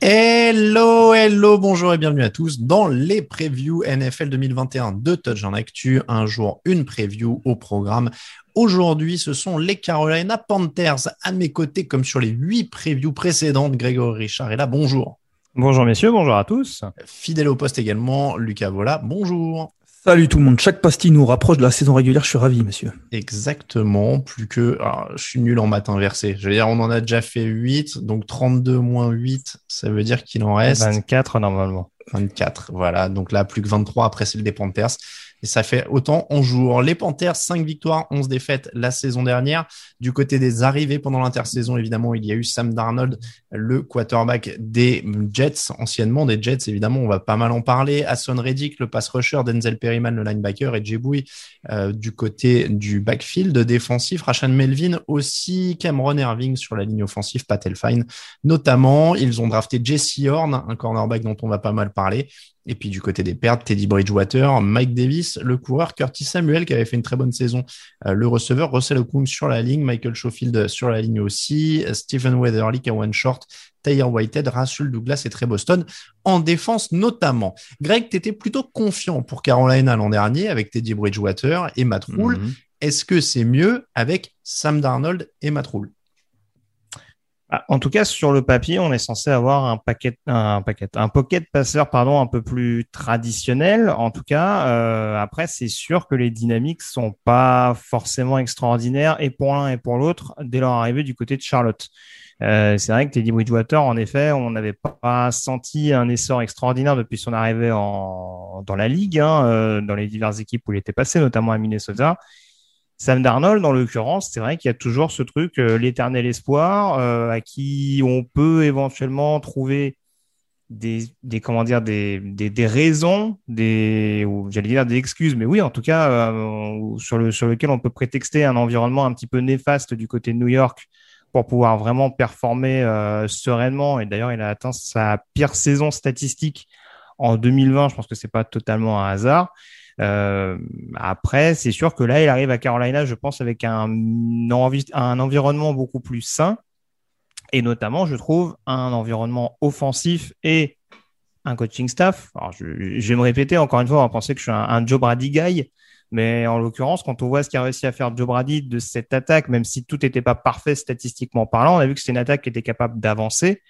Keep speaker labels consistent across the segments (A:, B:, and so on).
A: Hello, hello, bonjour et bienvenue à tous dans les previews NFL 2021 de Touch en Actu. Un jour, une preview au programme. Aujourd'hui, ce sont les Carolina Panthers à mes côtés, comme sur les huit previews précédentes. Grégory Richard est là, bonjour.
B: Bonjour messieurs, bonjour à tous.
A: Fidèle au poste également, Lucas Vola, bonjour.
C: Salut tout le monde. Chaque pastille nous rapproche de la saison régulière. Je suis ravi, monsieur.
A: Exactement. Plus que. Alors, je suis nul en maths inversées. Je veux dire, on en a déjà fait 8. Donc 32 moins 8, ça veut dire qu'il en reste.
B: 24 normalement.
A: 24. Voilà. Donc là, plus que 23 après celle des Panthers. Et ça fait autant en jour. Les Panthers, 5 victoires, 11 défaites la saison dernière. Du côté des arrivées pendant l'intersaison, évidemment, il y a eu Sam Darnold, le quarterback des Jets, anciennement des Jets, évidemment, on va pas mal en parler. Hassan Reddick, le pass rusher, Denzel Perryman, le linebacker, et Jeboui euh, du côté du backfield défensif. Rashan Melvin aussi, Cameron Irving sur la ligne offensive, Pat Elfine notamment. Ils ont drafté Jesse Horn, un cornerback dont on va pas mal parler. Et puis du côté des pertes, Teddy Bridgewater, Mike Davis, le coureur, Curtis Samuel qui avait fait une très bonne saison, euh, le receveur, Russell Okung sur la ligne, Michael Schofield sur la ligne aussi, Stephen Weatherly, Kawan Short, Taylor Whitehead, Rasul Douglas et Trey Boston en défense notamment. Greg, tu étais plutôt confiant pour Carolina l'an dernier avec Teddy Bridgewater et Matt Rule. Mm -hmm. Est-ce que c'est mieux avec Sam Darnold et Matt Rule
B: en tout cas, sur le papier, on est censé avoir un paquet, un paquet, un pocket passeur, pardon, un peu plus traditionnel. En tout cas, euh, après, c'est sûr que les dynamiques sont pas forcément extraordinaires et pour l'un et pour l'autre dès leur arrivée du côté de Charlotte. Euh, c'est vrai que Teddy Bridgewater, en effet, on n'avait pas senti un essor extraordinaire depuis son arrivée en, dans la ligue, hein, euh, dans les diverses équipes où il était passé, notamment à Minnesota. Sam Darnold, en l'occurrence, c'est vrai qu'il y a toujours ce truc, euh, l'éternel espoir, euh, à qui on peut éventuellement trouver des, des comment dire, des, des, raisons, des, j'allais dire des excuses, mais oui, en tout cas, euh, sur, le, sur lequel on peut prétexter un environnement un petit peu néfaste du côté de New York pour pouvoir vraiment performer sereinement. Et d'ailleurs, il a atteint sa pire saison statistique en 2020. Je pense que c'est pas totalement un hasard. Euh, après, c'est sûr que là, il arrive à Carolina, je pense, avec un, environnement beaucoup plus sain et notamment, je trouve, un environnement offensif et un coaching staff. Alors, je, je vais me répéter encore une fois, on va penser que je suis un, un Joe Brady guy, mais en l'occurrence, quand on voit ce qu'a réussi à faire Joe Brady de cette attaque, même si tout n'était pas parfait statistiquement parlant, on a vu que c'était une attaque qui était capable d'avancer.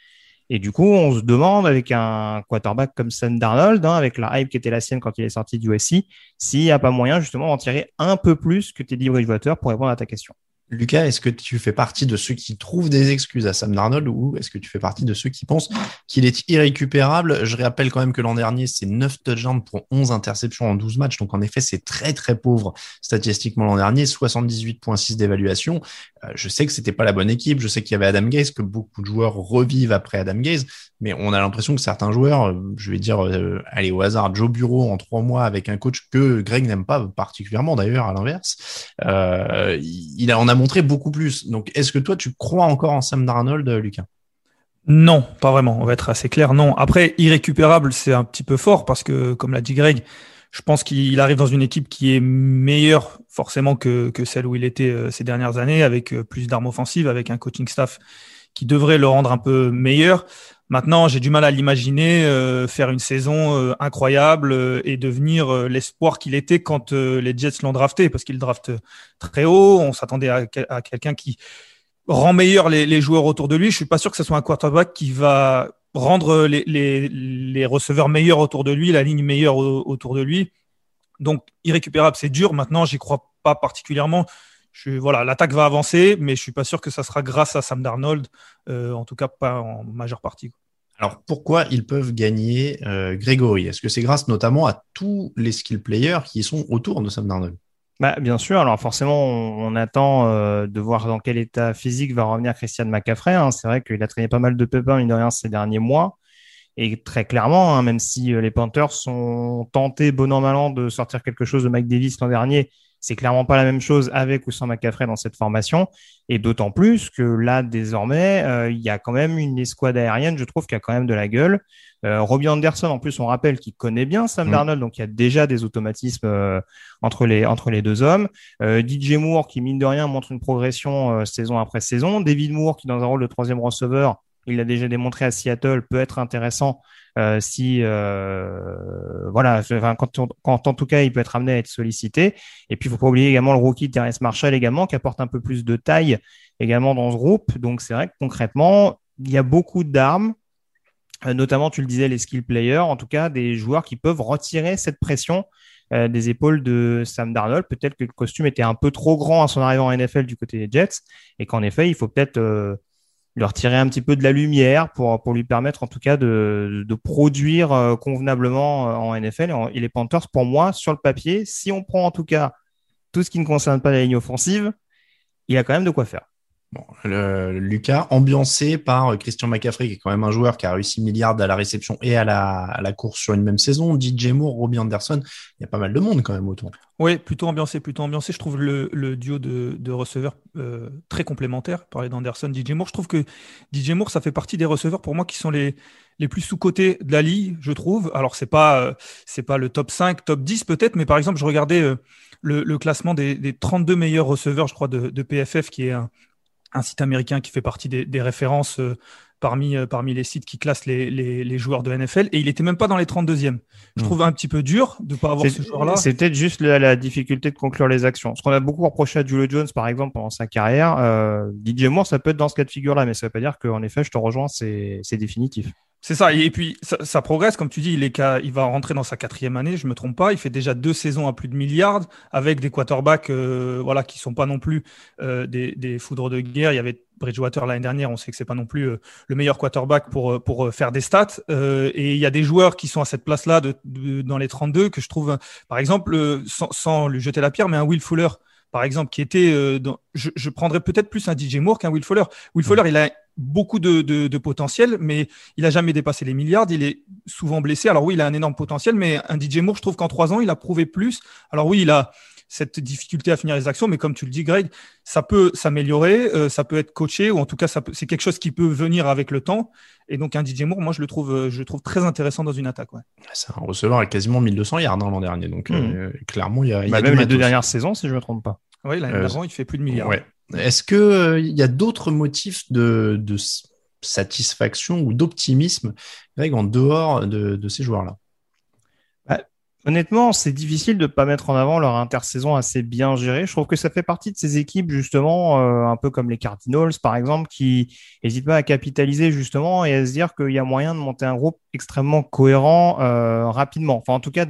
B: Et du coup, on se demande avec un quarterback comme Sam Darnold, hein, avec la hype qui était la sienne quand il est sorti du USC, s'il n'y a pas moyen justement d'en tirer un peu plus que Teddy Bridgewater pour répondre à ta question.
A: Lucas, est-ce que tu fais partie de ceux qui trouvent des excuses à Sam Darnold ou est-ce que tu fais partie de ceux qui pensent qu'il est irrécupérable? Je rappelle quand même que l'an dernier, c'est 9 touchdowns pour 11 interceptions en 12 matchs. Donc, en effet, c'est très, très pauvre statistiquement l'an dernier. 78,6 d'évaluation. Euh, je sais que c'était pas la bonne équipe. Je sais qu'il y avait Adam Gaze, que beaucoup de joueurs revivent après Adam Gaze. Mais on a l'impression que certains joueurs, euh, je vais dire, euh, allez, au hasard, Joe Bureau en trois mois avec un coach que Greg n'aime pas particulièrement d'ailleurs, à l'inverse. Euh, il a, on a montré beaucoup plus. Donc, est-ce que toi, tu crois encore en Sam Darnold, Lucas?
C: Non, pas vraiment. On va être assez clair. Non. Après, irrécupérable, c'est un petit peu fort parce que, comme l'a dit Greg, Je pense qu'il arrive dans une équipe qui est meilleure forcément que, que celle où il était euh, ces dernières années, avec euh, plus d'armes offensives, avec un coaching staff qui devrait le rendre un peu meilleur. Maintenant, j'ai du mal à l'imaginer euh, faire une saison incroyable et devenir l'espoir qu'il était quand les Jets l'ont drafté, parce qu'il draft très haut. On s'attendait à, quelqu'un qui rend meilleur les, joueurs autour de lui. Je suis pas sûr que ce soit un quarterback qui va rendre les, receveurs meilleurs autour de lui, la ligne meilleure autour de lui. Donc, irrécupérable, c'est dur. Maintenant, j'y crois pas particulièrement. Je, voilà, l'attaque va avancer, mais je suis pas sûr que ça sera grâce à Sam Darnold, euh, en tout cas pas en majeure partie.
A: Alors pourquoi ils peuvent gagner euh, Grégory? Est-ce que c'est grâce notamment à tous les skill players qui sont autour de Sam Darnold?
B: Bah, bien sûr. Alors forcément, on, attend euh, de voir dans quel état physique va revenir Christian McCaffrey. Hein. C'est vrai qu'il a traîné pas mal de pépins, mine de rien, ces derniers mois. Et très clairement, hein, même si euh, les Panthers sont tentés, bon an, mal an, de sortir quelque chose de Mike Davis l'an dernier, c'est clairement pas la même chose avec ou sans McCaffrey dans cette formation. Et d'autant plus que là, désormais, euh, il y a quand même une escouade aérienne, je trouve, qui a quand même de la gueule. Euh, Robbie Anderson, en plus, on rappelle qu'il connaît bien Sam mm. Darnold, donc il y a déjà des automatismes euh, entre les entre les deux hommes. DJ Moore, qui mine de rien montre une progression saison après saison. David Moore, qui dans un rôle de troisième receveur, il l'a déjà démontré à Seattle, peut être intéressant si voilà, quand, en tout cas il peut être amené à être sollicité. Et puis il faut pas oublier également le rookie Terrence Marshall également, qui apporte un peu plus de taille également dans ce groupe. Donc c'est vrai que concrètement, il y a beaucoup d'armes euh, notamment, tu le disais, les skill players, en tout cas des joueurs qui peuvent retirer cette pression euh, des épaules de Sam Darnold. Peut-être que le costume était un peu trop grand à son arrivée en NFL du côté des Jets et qu'en effet, il faut peut-être euh, lui retirer un petit peu de la lumière pour, pour lui permettre en tout cas de, de produire convenablement en NFL. Et, les Panthers, pour moi, sur le papier, si on prend en tout cas tout ce qui ne concerne pas la ligne offensive, il a quand même de quoi faire.
A: Bon, Lucas, ambiancé par euh, Christian McCaffrey, qui est quand même un joueur qui a réussi milliards à la réception et à la, course sur une même saison. DJ Moore, Robbie Anderson, il y a pas mal de monde quand même autour.
C: Oui, plutôt ambiancé, plutôt ambiancé. Je trouve le, duo de, receveurs euh, très complémentaire. Parler d'Anderson, DJ Moore. Je trouve que DJ Moore, ça fait partie des receveurs pour moi qui sont les, plus sous-cotés de la ligue, je trouve. Alors, c'est pas, euh, c'est pas le top 5, top 10 peut-être, mais par exemple, je regardais le, le, classement des, des 32 meilleurs receveurs, je crois, de, de PFF, qui est un, un site américain qui fait partie des, références euh, parmi, euh, parmi les sites qui classent les, les, joueurs de NFL. Et il était même pas dans les 32e. Je trouve un petit peu dur de pas avoir ce joueur-là.
B: C'est peut-être juste la, difficulté de conclure les actions. Ce qu'on a beaucoup reproché à Julio Jones, par exemple, pendant sa carrière, euh, DJ Moore, ça peut être dans ce cas de figure-là, mais ça veut pas dire qu'en effet, je te rejoins, c'est définitif.
C: C'est ça. Et puis, ça, progresse. Comme tu dis, il, est il va rentrer dans sa quatrième année, je me trompe pas. Il fait déjà deux saisons à plus de milliards avec des quarterbacks euh, voilà, qui sont pas non plus euh, des, des, foudres de guerre. Il y avait Bridgewater l'année dernière. On sait que c'est pas non plus euh, le meilleur quarterback pour, pour faire des stats. et il y a des joueurs qui sont à cette place-là de, dans les 32 que je trouve, par exemple, sans, sans, lui jeter la pierre, mais un Will Fuller par exemple, qui était dans, je, je prendrais peut-être plus un DJ Moore qu'un Will Fuller. Will Fuller, il a beaucoup de, de, potentiel, mais il a jamais dépassé les milliards. Il est souvent blessé. Alors oui, il a un énorme potentiel, mais un DJ Moore, je trouve qu'en trois ans, il a prouvé plus. Alors oui, il a cette difficulté à finir les actions, mais comme tu le dis, Greg, ça peut s'améliorer, euh, ça peut être coaché, ou en tout cas, c'est quelque chose qui peut venir avec le temps. Et donc, un DJ Moore, moi, je le trouve, euh, je le trouve très intéressant dans une attaque. Ouais.
A: C'est un receveur avec quasiment 1200 yards hein, l'an dernier. Donc, euh, hmm. clairement, il y a.
B: Il y a bah, même les deux dernières saisons, si je ne me trompe pas.
C: Oui, l'année d'avant, il fait plus de milliards.
A: Ouais. Est-ce qu'il il y a d'autres motifs de, de satisfaction ou d'optimisme en dehors de, ces joueurs-là?
B: Bah, Honnêtement, c'est difficile de ne pas mettre en avant leur intersaison assez bien gérée. Je trouve que ça fait partie de ces équipes, justement, euh, un peu comme les Cardinals, par exemple, qui n'hésitent pas à capitaliser, justement, et à se dire qu'il y a moyen de monter un groupe extrêmement cohérent euh, rapidement. Enfin, en tout cas,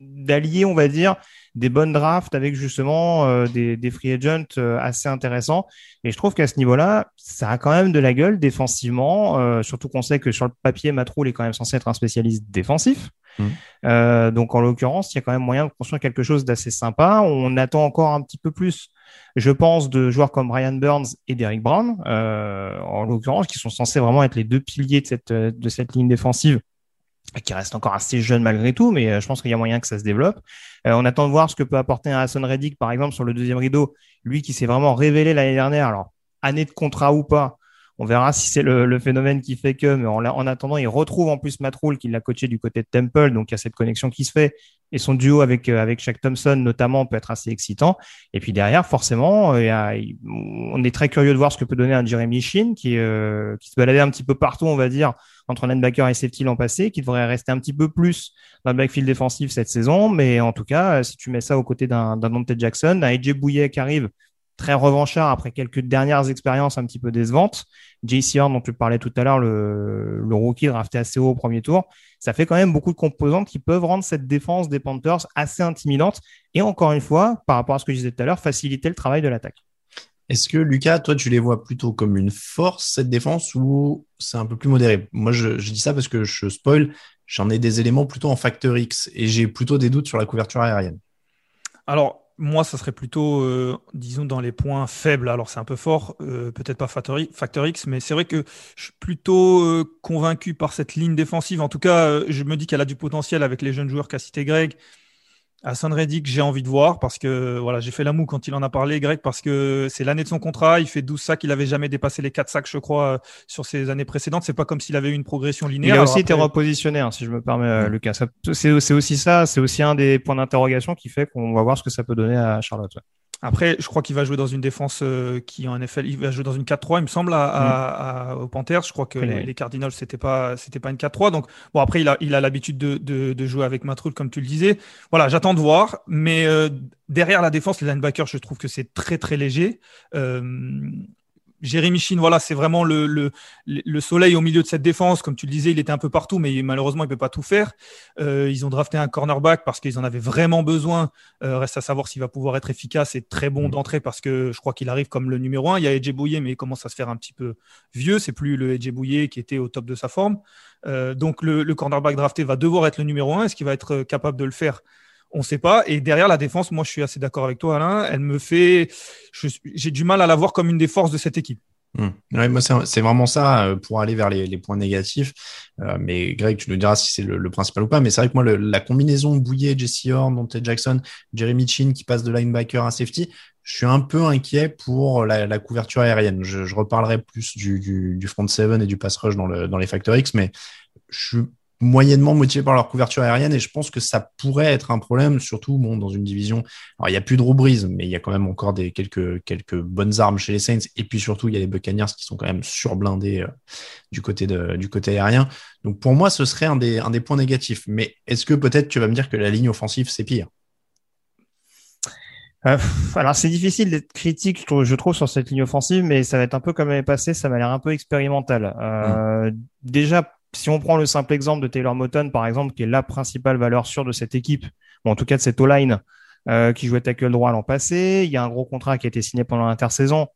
B: d'allier, on va dire, des bonnes drafts avec justement euh, des, des, free agents euh, assez intéressants. Et je trouve qu'à ce niveau-là, ça a quand même de la gueule défensivement, euh, surtout qu'on sait que sur le papier, Matroul est quand même censé être un spécialiste défensif. Mmh. donc en l'occurrence, il y a quand même moyen de construire quelque chose d'assez sympa. On attend encore un petit peu plus, je pense, de joueurs comme Ryan Burns et Derrick Brown, en l'occurrence, qui sont censés vraiment être les deux piliers de cette, de cette ligne défensive qui reste encore assez jeune malgré tout, mais euh, je pense qu'il y a moyen que ça se développe. Euh, on attend de voir ce que peut apporter un Hassan Reddick, par exemple, sur le deuxième rideau, lui qui s'est vraiment révélé l'année dernière. Alors, année de contrat ou pas, on verra si c'est le, phénomène qui fait que, mais en, attendant, il retrouve en plus Matroul qui l'a coaché du côté de Temple, donc il y a cette connexion qui se fait. et son duo avec euh, avec Shaq Thompson notamment peut être assez excitant. Et puis derrière, forcément, on est très curieux de voir ce que peut donner un Jeremy Sheen qui euh, qui se baladait un petit peu partout, on va dire, entre linebacker et safety l'an passé, qui devrait rester un petit peu plus dans le backfield défensif cette saison. Mais en tout cas, si tu mets ça aux côtés d'un Dante Jackson, d'un AJ Bouillet qui arrive très revanchard après quelques dernières expériences un petit peu décevantes. JC Horn, dont tu parlais tout à l'heure, le, le rookie drafté assez haut au premier tour, ça fait quand même beaucoup de composantes qui peuvent rendre cette défense des Panthers assez intimidante et encore une fois, par rapport à ce que je disais tout à l'heure, faciliter le travail de l'attaque.
A: Est-ce que Lucas, toi, tu les vois plutôt comme une force, cette défense, ou c'est un peu plus modéré? Moi, je, dis ça parce que je spoil, j'en ai des éléments plutôt en facteur X et j'ai plutôt des doutes sur la couverture aérienne.
C: Alors, moi, ça serait plutôt, euh, disons, dans les points faibles. Alors, c'est un peu fort, euh, peut-être pas Factor X, mais c'est vrai que je suis plutôt euh, convaincu par cette ligne défensive. En tout cas, je me dis qu'elle a du potentiel avec les jeunes joueurs qu'a cité Greg. Hassan Reddick, j'ai envie de voir parce que voilà, j'ai fait la moue quand il en a parlé, Greg, parce que c'est l'année de son contrat. Il fait 12 sacs, il avait jamais dépassé les 4 sacs, je crois, euh, sur ses années précédentes. C'est pas comme s'il avait eu une progression linéaire.
B: Il a aussi été repositionné, hein, si je me permets, euh, Lucas. C'est aussi ça, c'est aussi un des points d'interrogation qui fait qu'on va voir ce que ça peut donner à Charlotte.
C: Après, je crois qu'il va jouer dans une défense euh, qui en NFL, il va jouer dans une 4-3, il me semble, à, mm. aux Panthers. Je crois que les, Cardinals, c'était pas, c'était pas une 4-3. Donc, bon, après, il a, il a l'habitude de, de, de, jouer avec Matrul, comme tu le disais. Voilà, j'attends de voir. Mais euh, derrière la défense, les linebackers, je trouve que c'est très, très léger. Euh, Jérémy Chine, voilà, c'est vraiment le, le, le, soleil au milieu de cette défense. Comme tu le disais, il était un peu partout, mais malheureusement, il ne peut pas tout faire. Euh, ils ont drafté un cornerback parce qu'ils en avaient vraiment besoin. Euh, reste à savoir s'il va pouvoir être efficace et très bon mm. d'entrée parce que je crois qu'il arrive comme le numéro un. Il y a Edge Bouillet, mais il commence à se faire un petit peu vieux. C'est plus le Edge Bouillet qui était au top de sa forme. Euh, donc, le, le cornerback drafté va devoir être le numéro un. Est-ce qu'il va être capable de le faire? On ne sait pas. Et derrière la défense, moi, je suis assez d'accord avec toi, Alain. Elle me fait. J'ai du mal à la voir comme une des forces de cette équipe.
A: Hmm. moi, c'est vraiment ça euh, pour aller vers les, points négatifs. Euh, mais Greg, tu nous diras si c'est le, principal ou pas. Mais c'est vrai que moi, la combinaison Bouillet, Jesse Horn, Monte Jackson, Jeremy Chin qui passe de linebacker à safety, je suis un peu inquiet pour la, couverture aérienne. Je, reparlerai plus du, front seven et du pass rush dans, le, dans les Factor X, mais je suis moyennement motivés par leur couverture aérienne et je pense que ça pourrait être un problème, surtout bon, dans une division. Alors, il n'y a plus de Brees, mais il y a quand même encore des, quelques, quelques bonnes armes chez les Saints et puis surtout, il y a les Buccaneers qui sont quand même surblindés euh, du, côté de, du côté aérien. Donc, pour moi, ce serait un des, un des points négatifs. Mais est-ce que peut-être tu vas me dire que la ligne offensive, c'est pire?
B: Euh, alors c'est difficile d'être critique, je trouve, sur cette ligne offensive, mais ça va être un peu comme l'année passée, ça m'a l'air un peu expérimental. Euh, mmh. Déjà si on prend le simple exemple de Taylor Moton, par exemple, qui est la principale valeur sûre de cette équipe, ou en tout cas de cette O-line, euh, qui jouait tackle droit l'an passé, il y a un gros contrat qui a été signé pendant l'intersaison,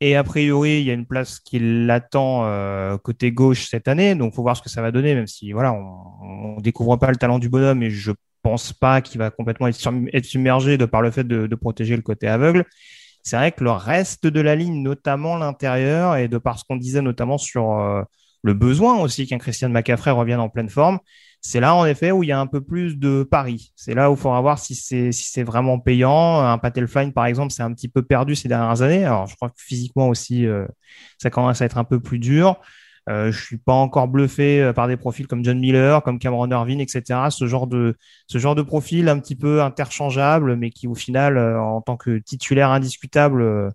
B: et a priori, il y a une place qui l'attend euh, côté gauche cette année, donc faut voir ce que ça va donner, même si voilà, on, ne découvre pas le talent du bonhomme, et je pense pas qu'il va complètement être, submergé de par le fait de, protéger le côté aveugle. C'est vrai que le reste de la ligne, notamment l'intérieur, et de par ce qu'on disait notamment sur euh, le besoin aussi qu'un Christian McCaffrey revienne en pleine forme, c'est là en effet où il y a un peu plus de paris. C'est là où il faudra voir si c'est si c'est vraiment payant. Un Patel Flying par exemple, c'est un petit peu perdu ces dernières années. Alors je crois que physiquement aussi, euh, ça commence à être un peu plus dur. Euh, je suis pas encore bluffé euh, par des profils comme John Miller, comme Cameron Irvin, etc. Ce genre de ce genre de profil un petit peu interchangeable, mais qui au final, euh, en tant que titulaire indiscutable,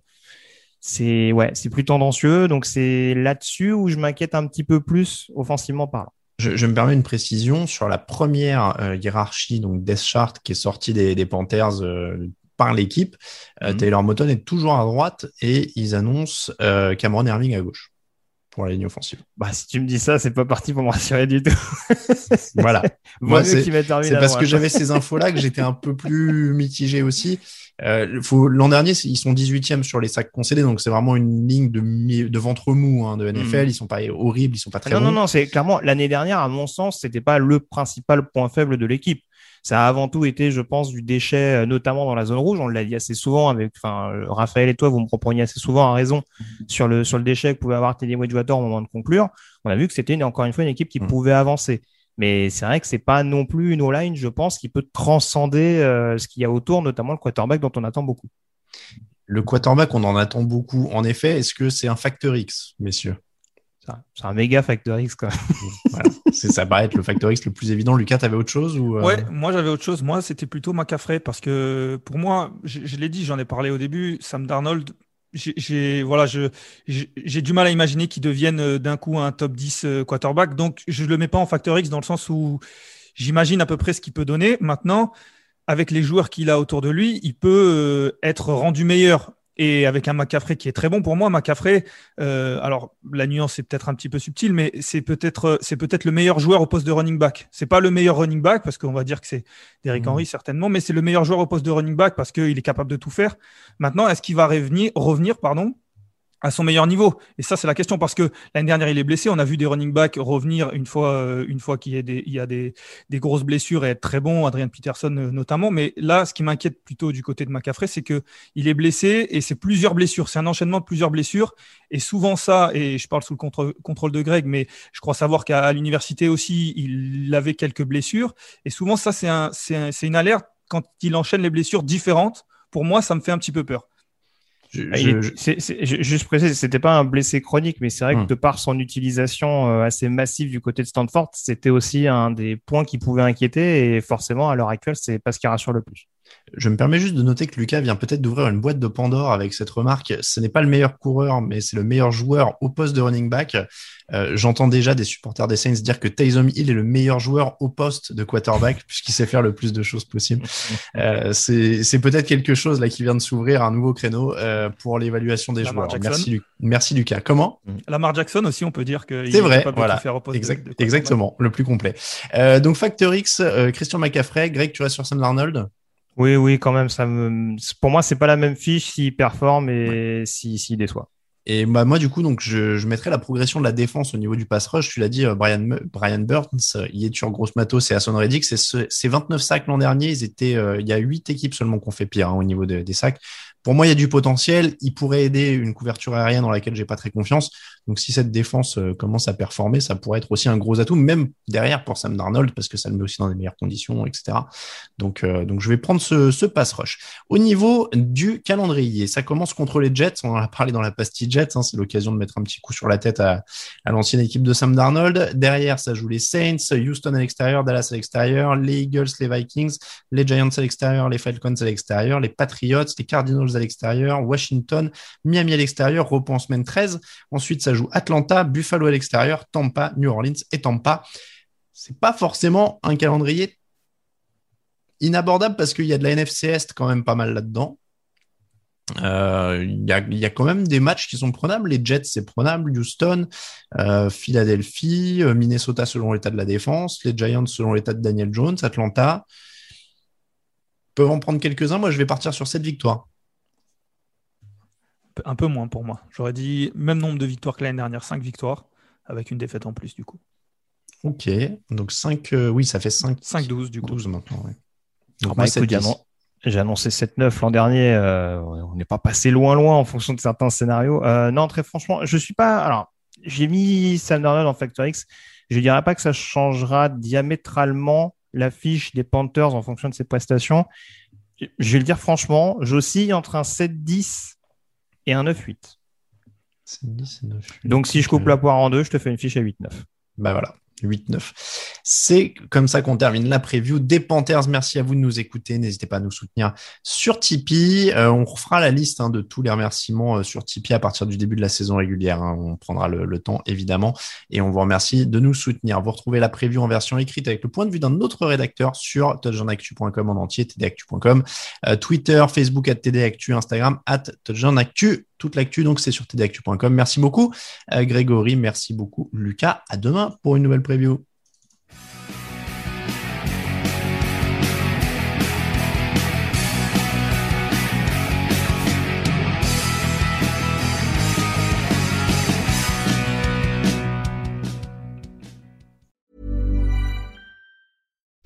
B: c'est ouais, c'est plus tendancieux. Donc c'est là-dessus où je m'inquiète un petit peu plus offensivement parlant.
A: Je, je, me permets une précision sur la première euh, hiérarchie, donc Death Chart, qui est sortie des, des Panthers euh, par l'équipe. Euh, mhm. Taylor Moton est toujours à droite et ils annoncent Cameron Irving à gauche pour la ligne offensive.
B: Bah, si tu me dis ça, c'est pas parti pour me rassurer du tout.
A: voilà. Moi, c'est parce que j'avais ces infos-là que j'étais un peu plus mitigé aussi. Euh, L'an dernier, ils sont 18e sur les sacs concédés, donc c'est vraiment une ligne de, de ventre mou hein, de NFL. Mm. Ils sont pas horribles, ils sont pas très
B: non,
A: bons.
B: Non, non, c'est clairement l'année dernière, à mon sens, c'était pas le principal point faible de l'équipe. Ça a avant tout été, je pense, du déchet, euh, notamment dans la zone rouge. On l'a dit assez souvent avec, enfin, Raphaël et toi, vous me repreniez assez souvent à raison sur le sur le déchet que pouvait avoir Teddy Wedgewater au moment de conclure. On a vu que c'était encore une fois une équipe qui mm. pouvait avancer. Mais c'est vrai que c'est pas non plus une O-line, je pense, qui peut transcender euh, ce qu'il y a autour, notamment le quarterback dont on attend beaucoup.
A: Le quarterback, on en attend beaucoup. En effet, est-ce que c'est un facteur X, messieurs?
B: C'est un méga Factor X, quand
A: même. Ça paraît être le Factor X le plus évident. Lucas, tu avais autre chose ou
C: euh? Ouais, moi j'avais autre chose. Moi, c'était plutôt McCaffrey parce que pour moi, je, l'ai dit, j'en ai parlé au début, Sam Darnold, j'ai voilà, j'ai du mal à imaginer qu'il devienne euh, d'un coup un top 10 euh, quarterback. Donc, je ne le mets pas en Factor X dans le sens où j'imagine à peu près ce qu'il peut donner. Maintenant, avec les joueurs qu'il a autour de lui, il peut être rendu meilleur et avec un McCaffrey qui est très bon pour moi. McCaffrey, euh, alors la nuance est peut-être un petit peu subtile, mais c'est peut-être c'est peut-être le meilleur joueur au poste de running back. C'est pas le meilleur running back parce qu'on va dire que c'est Derrick mmh. Henry certainement, mais c'est le meilleur joueur au poste de running back parce qu'il est capable de tout faire. Maintenant, est-ce qu'il va revenir, revenir pardon, à son meilleur niveau Et ça, c'est la question parce que l'année dernière, il est blessé. On a vu des running backs revenir une fois, euh, une fois qu'il y a, des, il y a des, des, grosses blessures et être très bon, Adrian Peterson euh, notamment. Mais là, ce qui m'inquiète plutôt du côté de McCaffrey, c'est que il est blessé et c'est plusieurs blessures. C'est un enchaînement de plusieurs blessures. Et souvent ça, et je parle sous le contrôle de Greg, mais je crois savoir qu'à l'université aussi, il avait quelques blessures. Et souvent ça, c'est un, c'est une alerte quand il enchaîne les blessures différentes. Pour moi, ça me fait un petit peu peur.
B: Je, je, juste préciser, c'était pas un blessé chronique, mais c'est vrai que hmm. de par son utilisation euh, assez massive du côté de Stanford, c'était aussi un des points qui pouvait inquiéter. Et forcément, à l'heure actuelle, c'est pas ce qui rassure le plus.
A: Je me permets juste de noter que Lucas vient peut-être d'ouvrir une boîte de Pandore avec cette remarque. Ce n'est pas le meilleur coureur, mais c'est le meilleur joueur au poste de running back. Euh, j'entends déjà des supporters des Saints dire que Taysom Hill est le meilleur joueur au poste de quarterback puisqu'il sait faire le plus de choses possible. Euh, c'est peut-être quelque chose là qui vient de s'ouvrir un nouveau créneau euh, pour l'évaluation des joueurs. Merci, Merci, Lucas. Comment?
C: Lamar Jackson aussi, on peut dire que
A: c'est vrai. Voilà. Faire au poste exactement, le plus complet. donc Factor X, Christian McCaffrey, Greg, tu restes sur Sam Arnold
B: oui, oui, quand même. Ça me... Pour moi, c'est pas la même fiche s'il performe et s'il si, déçoit.
A: Et bah, moi, du coup, donc, je, je mettrais la progression de la défense au niveau du pass rush. Tu l'as dit, euh, Brian, Brian Burns, euh, il est sur Grosse Matos et Son Reddick. C'est 29 sacs l'an dernier. Ils étaient, euh, il y a 8 équipes seulement qui ont fait pire hein, au niveau des sacs. Pour moi, il y a du potentiel. Il pourrait aider une couverture aérienne dans laquelle j'ai pas très confiance. Donc, si cette défense euh, commence à performer, ça pourrait être aussi un gros atout, même derrière pour Sam Darnold, parce que ça le met aussi dans des meilleures conditions, etc. Donc, euh, donc je vais prendre ce, ce pass rush. Au niveau du calendrier, ça commence contre les Jets. On en a parlé dans la pastille Jets. Hein, c'est l'occasion de mettre un petit coup sur la tête à, à l'ancienne équipe de Sam Darnold. Derrière, ça joue les Saints, Houston à l'extérieur, Dallas à l'extérieur, les Eagles, les Vikings, les Giants à l'extérieur, les Falcons à l'extérieur, les Patriots, les Cardinals à l'extérieur, Washington, Miami à l'extérieur, repos en semaine 13. Ensuite, ça joue Atlanta, Buffalo à l'extérieur, Tampa, New Orleans et Tampa. C'est pas forcément un calendrier inabordable parce qu'il y a de la NFC Est quand même pas mal là-dedans. Euh, il y, a, quand même des matchs qui sont prenables. Les Jets, c'est prenable. Houston, euh, Philadelphie, euh, Minnesota selon l'état de la défense, les Giants selon l'état de Daniel Jones, Atlanta. Peuvent en prendre quelques-uns. Moi, je vais partir sur cette victoire
C: un peu moins pour moi. J'aurais dit même nombre de victoires que l'année dernière, 5 victoires, avec une défaite en plus du coup.
A: Ok, donc 5, euh, oui, ça fait 5.
C: 5-12 du coup.
A: 12 maintenant,
B: Donc, moi, j'ai annoncé 7-9 l'an dernier. Euh, on n'est pas passé loin, loin en fonction de certains scénarios. Euh, non, très franchement, je suis pas. Alors, j'ai mis Sam Darnold en Factor X. Je dirais pas que ça changera diamétralement la fiche des Panthers en fonction de ses prestations. Je vais le dire franchement, j'oscille entre un 7-10 et un 9-8. Donc si je coupe la poire en deux, je te fais une fiche à 8-9.
A: Bah voilà. 8-9. C'est comme ça qu'on termine la preview des Panthers. Merci à vous de nous écouter. N'hésitez pas à nous soutenir sur Tipeee. Euh, on refera la liste hein, de tous les remerciements euh, sur Tipeee à partir du début de la saison régulière. Hein. On prendra le, temps, évidemment. Et on vous remercie de nous soutenir. Vous retrouvez la preview en version écrite avec le point de vue d'un autre rédacteur sur touchdownactu.com en entier, tdactu.com, euh, Twitter, Facebook, at tdactu, Instagram, at touchdownactu toute l'actu, donc c'est sur tdactu.com. Merci beaucoup, Grégory. Merci beaucoup, Lucas. À demain pour une nouvelle preview.